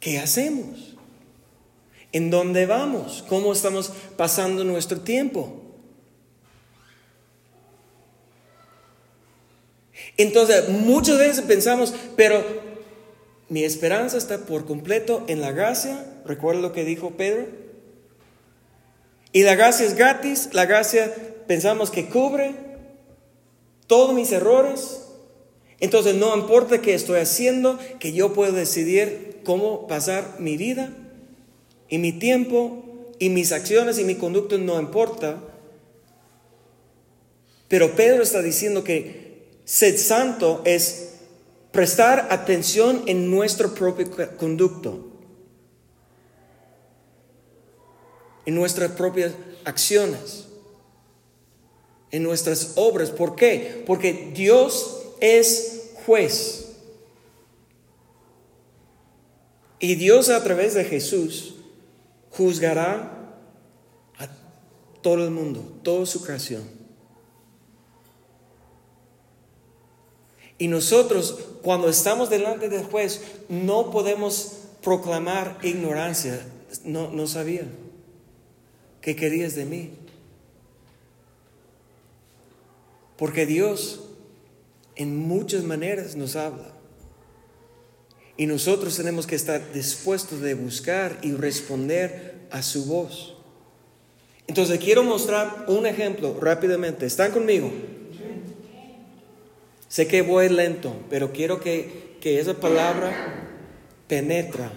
¿Qué hacemos? ¿En dónde vamos? ¿Cómo estamos pasando nuestro tiempo? Entonces, muchas veces pensamos, pero mi esperanza está por completo en la gracia. ¿Recuerda lo que dijo Pedro? Y la gracia es gratis, la gracia pensamos que cubre todos mis errores. Entonces no importa qué estoy haciendo, que yo puedo decidir cómo pasar mi vida. Y mi tiempo y mis acciones y mi conducta no importa. Pero Pedro está diciendo que ser santo es prestar atención en nuestro propio conducto, en nuestras propias acciones, en nuestras obras. ¿Por qué? Porque Dios es juez. Y Dios a través de Jesús juzgará a todo el mundo, toda su creación. Y nosotros, cuando estamos delante del juez, no podemos proclamar ignorancia. No, no sabía. ¿Qué querías de mí? Porque Dios en muchas maneras nos habla. Y nosotros tenemos que estar dispuestos de buscar y responder a su voz. Entonces quiero mostrar un ejemplo rápidamente. ¿Están conmigo? Sé que voy lento, pero quiero que, que esa palabra penetra.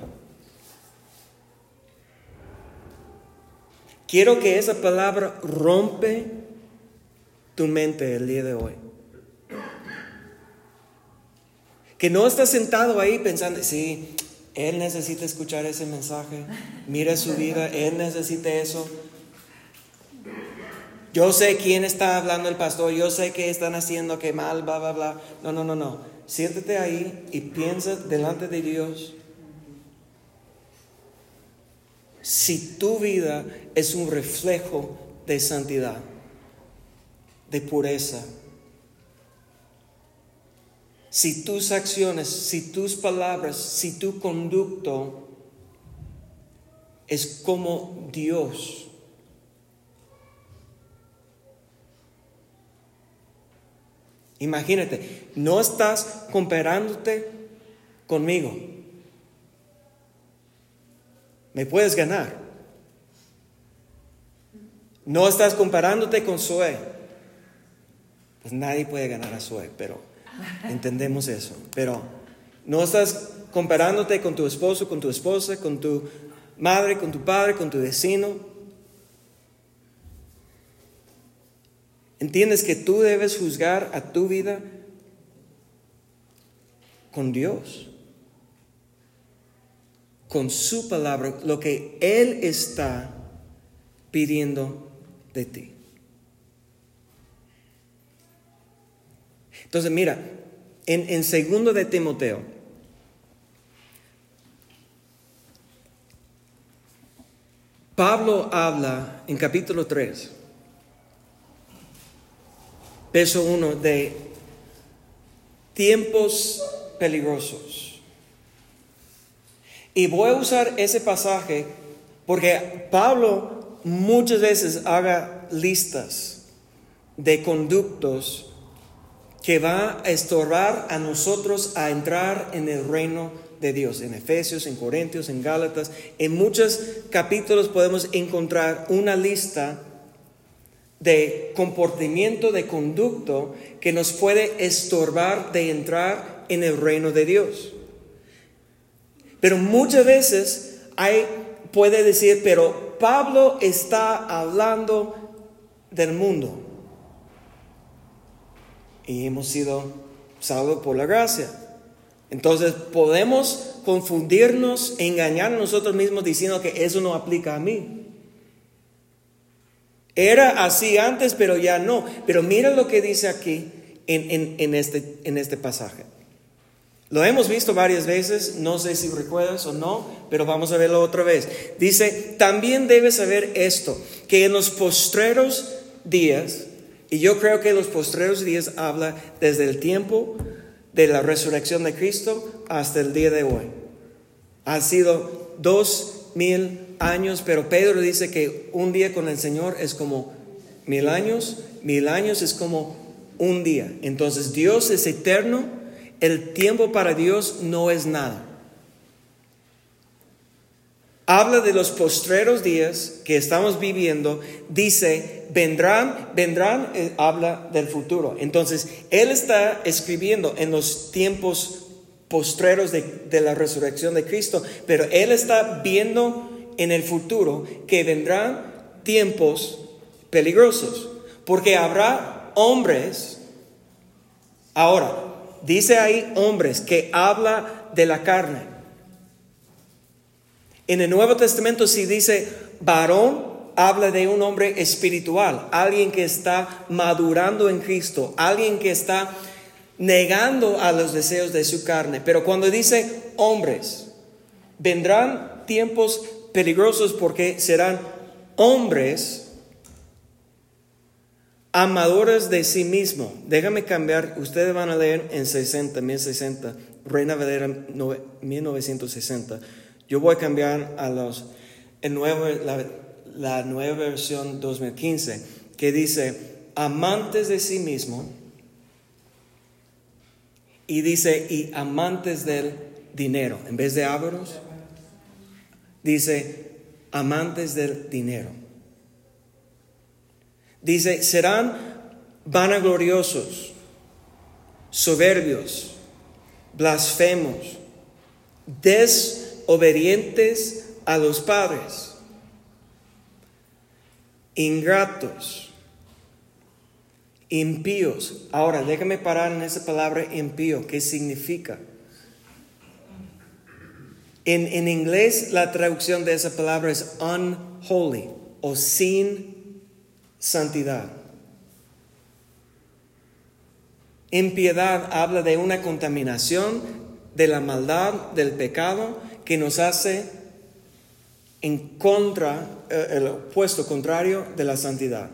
Quiero que esa palabra rompe tu mente el día de hoy. Que no estás sentado ahí pensando, sí, él necesita escuchar ese mensaje, mira su vida, él necesita eso. Yo sé quién está hablando el pastor, yo sé qué están haciendo, qué mal, bla, bla, bla. No, no, no, no. Siéntate ahí y piensa delante de Dios. Si tu vida es un reflejo de santidad, de pureza, si tus acciones, si tus palabras, si tu conducto es como Dios. Imagínate, no estás comparándote conmigo. Me puedes ganar. No estás comparándote con Zoe. Pues nadie puede ganar a Zoe, pero entendemos eso. Pero no estás comparándote con tu esposo, con tu esposa, con tu madre, con tu padre, con tu vecino. Entiendes que tú debes juzgar a tu vida con Dios, con su palabra, lo que Él está pidiendo de ti. Entonces, mira, en, en segundo de Timoteo, Pablo habla en capítulo 3, verso 1, de tiempos peligrosos. Y voy a usar ese pasaje porque Pablo muchas veces haga listas de conductos que va a estorbar a nosotros a entrar en el reino de Dios. En Efesios, en Corintios, en Gálatas, en muchos capítulos podemos encontrar una lista de comportamiento, de conducto que nos puede estorbar de entrar en el reino de Dios. Pero muchas veces hay, puede decir, pero Pablo está hablando del mundo. Y hemos sido salvos por la gracia. Entonces podemos confundirnos, engañar a nosotros mismos diciendo que eso no aplica a mí. Era así antes, pero ya no. Pero mira lo que dice aquí en, este, en este pasaje. Lo hemos visto varias veces, no sé si recuerdas o no, pero vamos a verlo otra vez. Dice, también debes saber esto, que en los postreros días, y yo creo que los postreros días habla desde el tiempo de la resurrección de Cristo hasta el día de hoy. Ha sido dos mil años, pero Pedro dice que un día con el Señor es como mil años, mil años es como un día. Entonces Dios es eterno, el tiempo para Dios no es nada. Habla de los postreros días que estamos viviendo, dice, vendrán, vendrán, eh, habla del futuro. Entonces, Él está escribiendo en los tiempos postreros de, de la resurrección de Cristo, pero Él está viendo en el futuro que vendrán tiempos peligrosos, porque habrá hombres, ahora, dice ahí hombres que habla de la carne. En el Nuevo Testamento si dice varón, habla de un hombre espiritual, alguien que está madurando en Cristo, alguien que está negando a los deseos de su carne. Pero cuando dice hombres, vendrán tiempos peligrosos porque serán hombres amadores de sí mismo. Déjame cambiar, ustedes van a leer en 60, 1060, Reina Valera 1960. Yo voy a cambiar a los, la nueva versión 2015, que dice, amantes de sí mismo, y dice, y amantes del dinero, en vez de ávaros, dice, amantes del dinero. Dice, serán vanagloriosos, soberbios, blasfemos, desobedientes a los padres, ingratos, impíos. Ahora, déjame parar en esa palabra impío. ¿Qué significa? En, en inglés la traducción de esa palabra es unholy o sin santidad. Impiedad habla de una contaminación de la maldad, del pecado, que nos hace en contra, eh, el opuesto contrario de la santidad.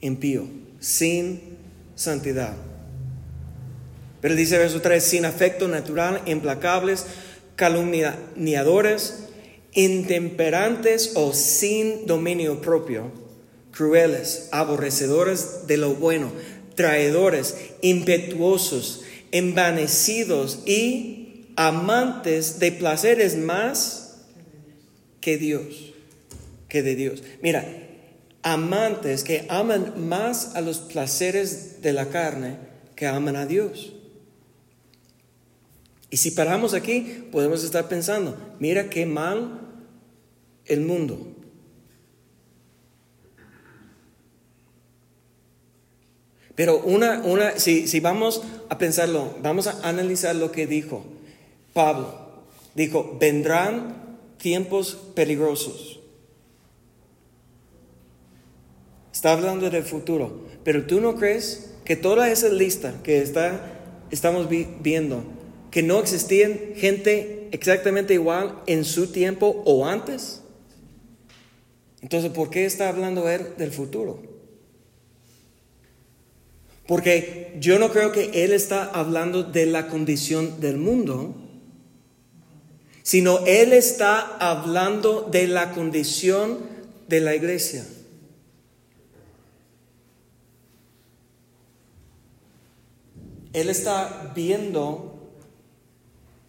Impío, sin santidad. Pero dice verso 3, sin afecto natural, implacables, calumniadores, intemperantes o sin dominio propio, crueles, aborrecedores de lo bueno, traidores, impetuosos, envanecidos y amantes de placeres más que Dios, que de Dios. Mira, amantes que aman más a los placeres de la carne que aman a Dios. Y si paramos aquí, podemos estar pensando, mira qué mal el mundo. Pero una, una, si, si vamos a pensarlo, vamos a analizar lo que dijo Pablo. Dijo, vendrán tiempos peligrosos. Está hablando del futuro. Pero tú no crees que toda esa lista que está, estamos viendo, que no existían gente exactamente igual en su tiempo o antes? Entonces, ¿por qué está hablando él del futuro? Porque yo no creo que él está hablando de la condición del mundo, sino Él está hablando de la condición de la iglesia. Él está viendo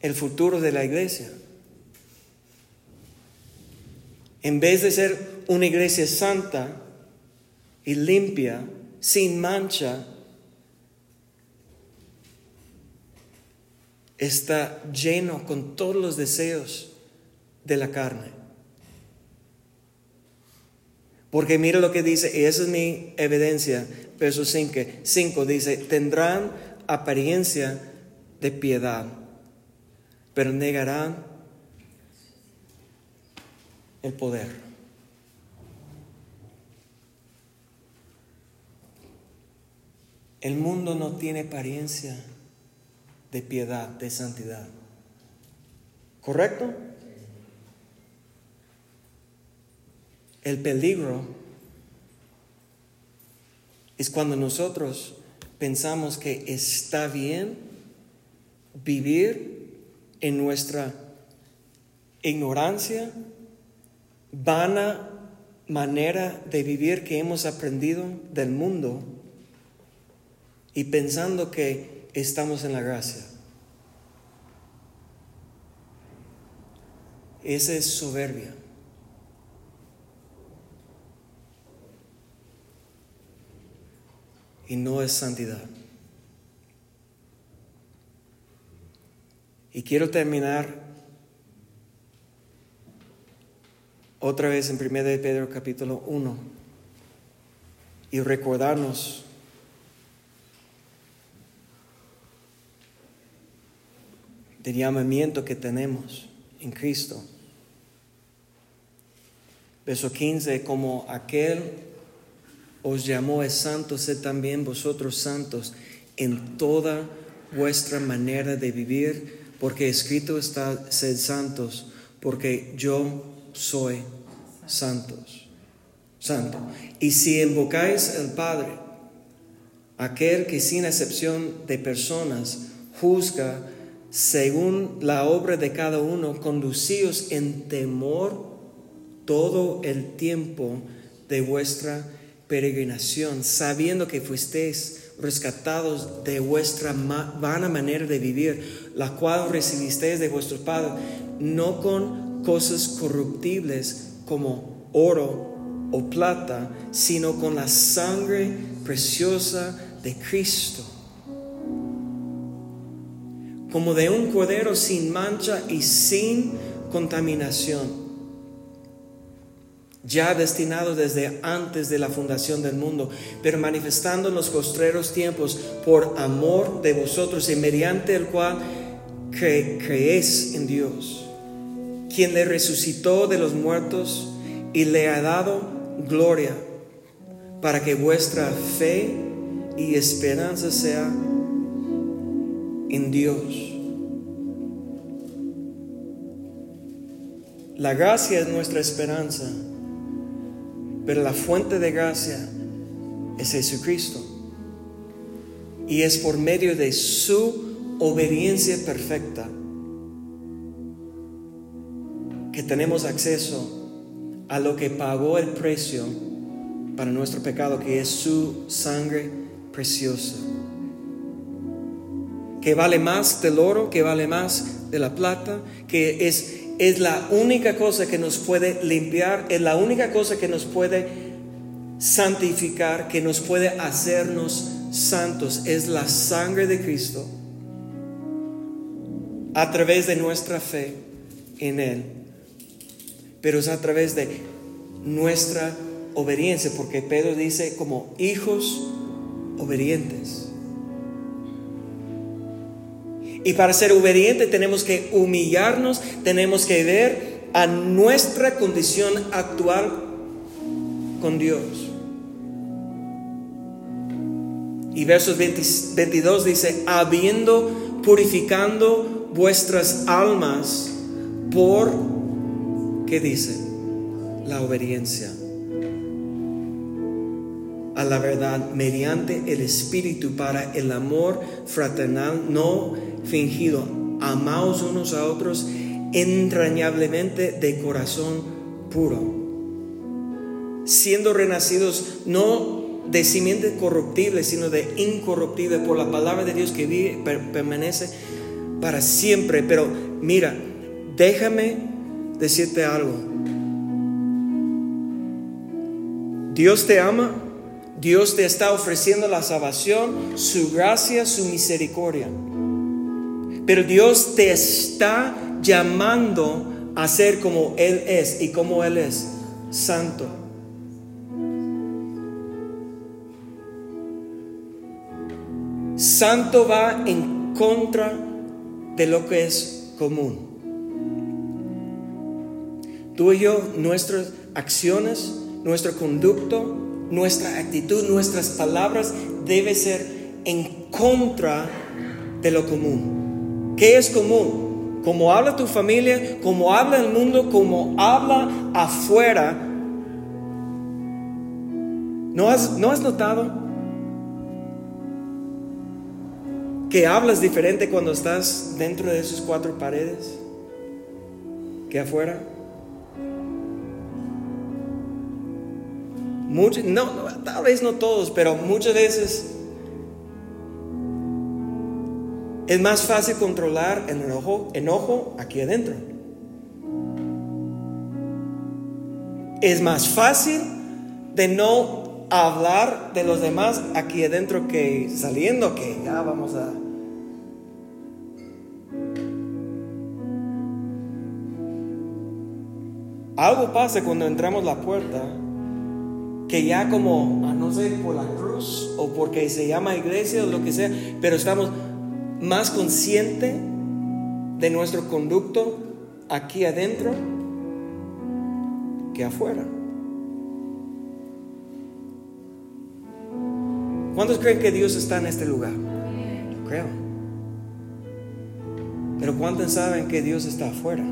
el futuro de la iglesia. En vez de ser una iglesia santa y limpia, sin mancha, está lleno con todos los deseos de la carne. Porque mira lo que dice, y esa es mi evidencia, verso 5, dice, tendrán apariencia de piedad, pero negarán el poder. El mundo no tiene apariencia de piedad, de santidad. ¿Correcto? El peligro es cuando nosotros pensamos que está bien vivir en nuestra ignorancia, vana manera de vivir que hemos aprendido del mundo y pensando que estamos en la gracia. Esa es soberbia. Y no es santidad. Y quiero terminar otra vez en 1 de Pedro capítulo 1 y recordarnos del llamamiento que tenemos en Cristo. Verso 15, como aquel os llamó es santo, sed también vosotros santos en toda vuestra manera de vivir, porque escrito está, sed santos, porque yo soy santos, santo. Y si invocáis al Padre, aquel que sin excepción de personas juzga según la obra de cada uno, conducíos en temor todo el tiempo de vuestra peregrinación, sabiendo que fuisteis rescatados de vuestra vana manera de vivir, la cual recibisteis de vuestro Padre, no con cosas corruptibles como oro o plata, sino con la sangre preciosa de Cristo como de un cordero sin mancha y sin contaminación, ya destinado desde antes de la fundación del mundo, pero manifestando en los postreros tiempos por amor de vosotros y mediante el cual creéis en Dios, quien le resucitó de los muertos y le ha dado gloria, para que vuestra fe y esperanza sea en Dios. La gracia es nuestra esperanza, pero la fuente de gracia es Jesucristo. Y es por medio de su obediencia perfecta que tenemos acceso a lo que pagó el precio para nuestro pecado, que es su sangre preciosa que vale más del oro, que vale más de la plata, que es, es la única cosa que nos puede limpiar, es la única cosa que nos puede santificar, que nos puede hacernos santos, es la sangre de Cristo a través de nuestra fe en Él. Pero es a través de nuestra obediencia, porque Pedro dice como hijos obedientes. Y para ser obediente tenemos que humillarnos, tenemos que ver a nuestra condición actual con Dios. Y versos 22 dice, habiendo purificando vuestras almas por, ¿qué dice? La obediencia a la verdad mediante el Espíritu para el amor fraternal no fingido. Amaos unos a otros entrañablemente de corazón puro, siendo renacidos no de simiente corruptible, sino de incorruptible por la palabra de Dios que vive, permanece para siempre. Pero mira, déjame decirte algo. Dios te ama Dios te está ofreciendo la salvación, su gracia, su misericordia. Pero Dios te está llamando a ser como Él es y como Él es, santo. Santo va en contra de lo que es común. Tú y yo, nuestras acciones, nuestro conducto, nuestra actitud, nuestras palabras debe ser en contra de lo común. ¿Qué es común? Como habla tu familia, como habla el mundo, como habla afuera. ¿No has, ¿no has notado que hablas diferente cuando estás dentro de esas cuatro paredes que afuera? No, tal vez no todos, pero muchas veces es más fácil controlar el enojo, enojo aquí adentro. Es más fácil de no hablar de los demás aquí adentro que saliendo, que ya vamos a... Algo pasa cuando entramos la puerta que ya como, a no sé, por la cruz o porque se llama iglesia o lo que sea, pero estamos más conscientes de nuestro conducto aquí adentro que afuera. ¿Cuántos creen que Dios está en este lugar? Creo. Pero ¿cuántos saben que Dios está afuera?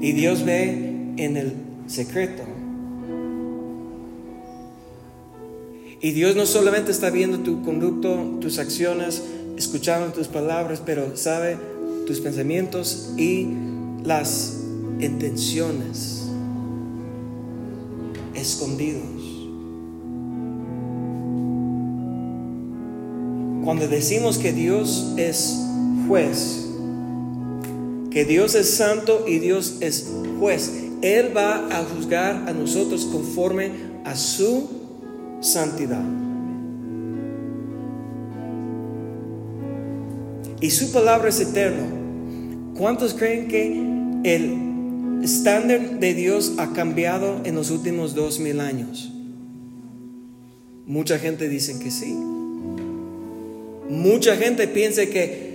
Y Dios ve en el secreto. Y Dios no solamente está viendo tu conducto, tus acciones, escuchando tus palabras, pero sabe tus pensamientos y las intenciones escondidos. Cuando decimos que Dios es juez, que Dios es santo y Dios es juez, él va a juzgar a nosotros conforme a su santidad. Y su palabra es eterno. ¿Cuántos creen que el estándar de Dios ha cambiado en los últimos dos mil años? Mucha gente dice que sí. Mucha gente piensa que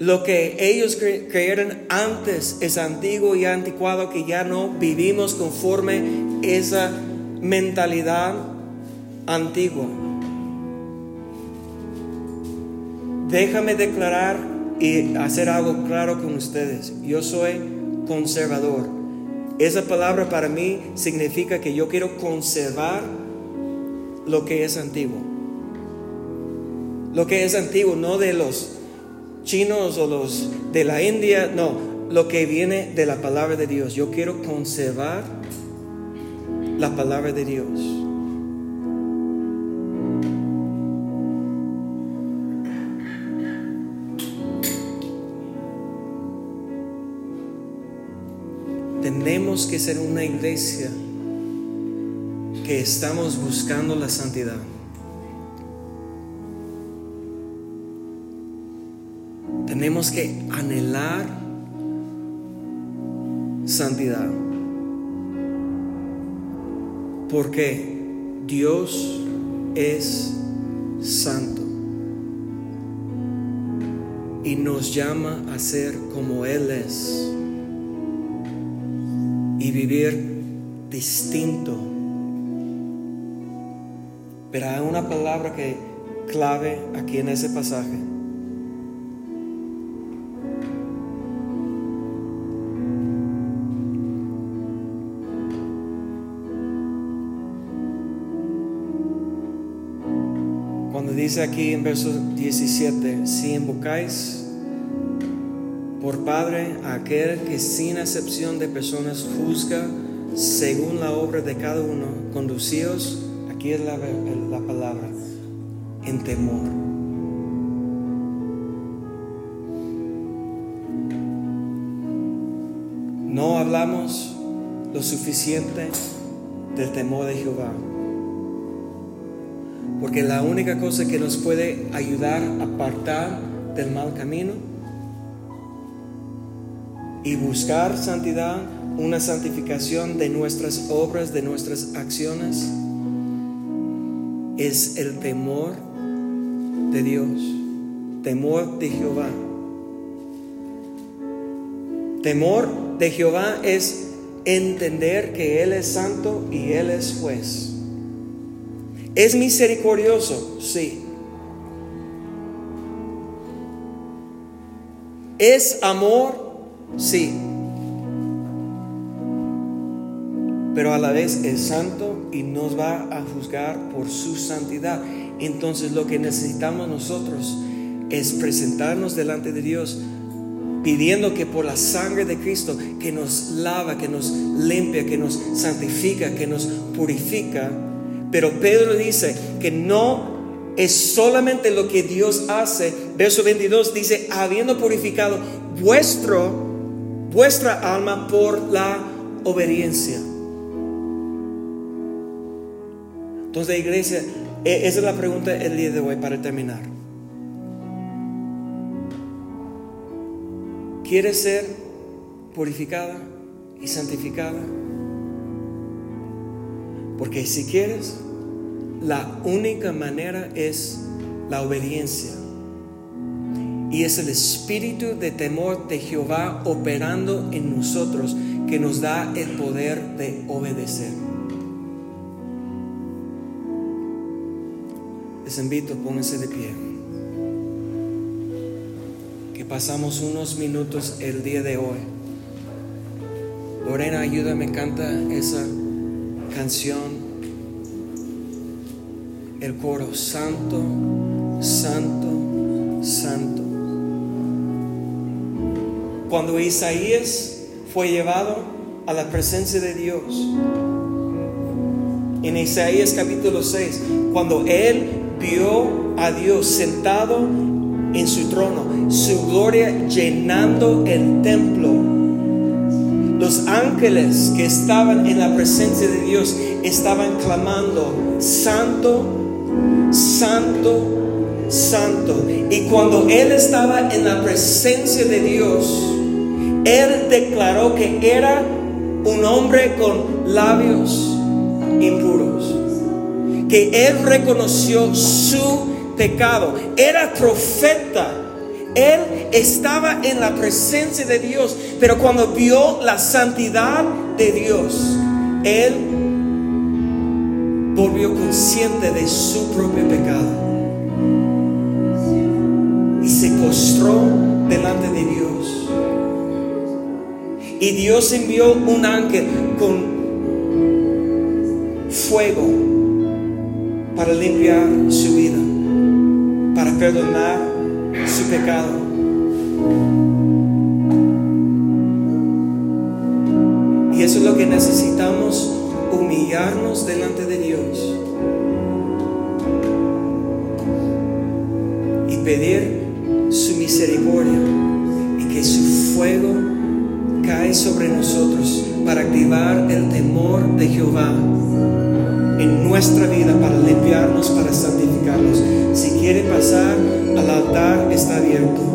lo que ellos creyeron antes es antiguo y anticuado, que ya no vivimos conforme esa mentalidad antigua. Déjame declarar y hacer algo claro con ustedes. Yo soy conservador. Esa palabra para mí significa que yo quiero conservar lo que es antiguo. Lo que es antiguo, no de los chinos o los de la India, no, lo que viene de la palabra de Dios. Yo quiero conservar la palabra de Dios. Tenemos que ser una iglesia que estamos buscando la santidad. Tenemos que anhelar santidad. Porque Dios es santo y nos llama a ser como Él es y vivir distinto. Pero hay una palabra que clave aquí en ese pasaje. Dice aquí en verso 17, si invocáis por Padre a aquel que sin excepción de personas juzga según la obra de cada uno, conducíos, aquí es la, la palabra, en temor. No hablamos lo suficiente del temor de Jehová. Porque la única cosa que nos puede ayudar a apartar del mal camino y buscar santidad, una santificación de nuestras obras, de nuestras acciones, es el temor de Dios, temor de Jehová. Temor de Jehová es entender que Él es santo y Él es juez. ¿Es misericordioso? Sí. ¿Es amor? Sí. Pero a la vez es santo y nos va a juzgar por su santidad. Entonces lo que necesitamos nosotros es presentarnos delante de Dios pidiendo que por la sangre de Cristo que nos lava, que nos limpia, que nos santifica, que nos purifica, pero Pedro dice que no es solamente lo que Dios hace. Verso 22 dice, habiendo purificado vuestro, vuestra alma por la obediencia. Entonces, iglesia, e-, esa es la pregunta el día de hoy para terminar. ¿Quieres ser purificada y santificada? Porque si quieres, la única manera es la obediencia. Y es el espíritu de temor de Jehová operando en nosotros que nos da el poder de obedecer. Les invito, pónganse de pie. Que pasamos unos minutos el día de hoy. Lorena, ayúdame, canta esa canción, el coro, Santo, Santo, Santo. Cuando Isaías fue llevado a la presencia de Dios, en Isaías capítulo 6, cuando él vio a Dios sentado en su trono, su gloria llenando el templo, los ángeles que estaban en la presencia de Dios estaban clamando, Santo, Santo, Santo. Y cuando Él estaba en la presencia de Dios, Él declaró que era un hombre con labios impuros. Que Él reconoció su pecado. Era profeta él estaba en la presencia de Dios, pero cuando vio la santidad de Dios, él volvió consciente de su propio pecado y se postró delante de Dios. Y Dios envió un ángel con fuego para limpiar su vida, para perdonar pecado. Y eso es lo que necesitamos, humillarnos delante de Dios y pedir su misericordia y que su fuego cae sobre nosotros para activar el temor de Jehová en nuestra vida para limpiarnos, para santificarnos. Si quiere pasar al altar, está abierto.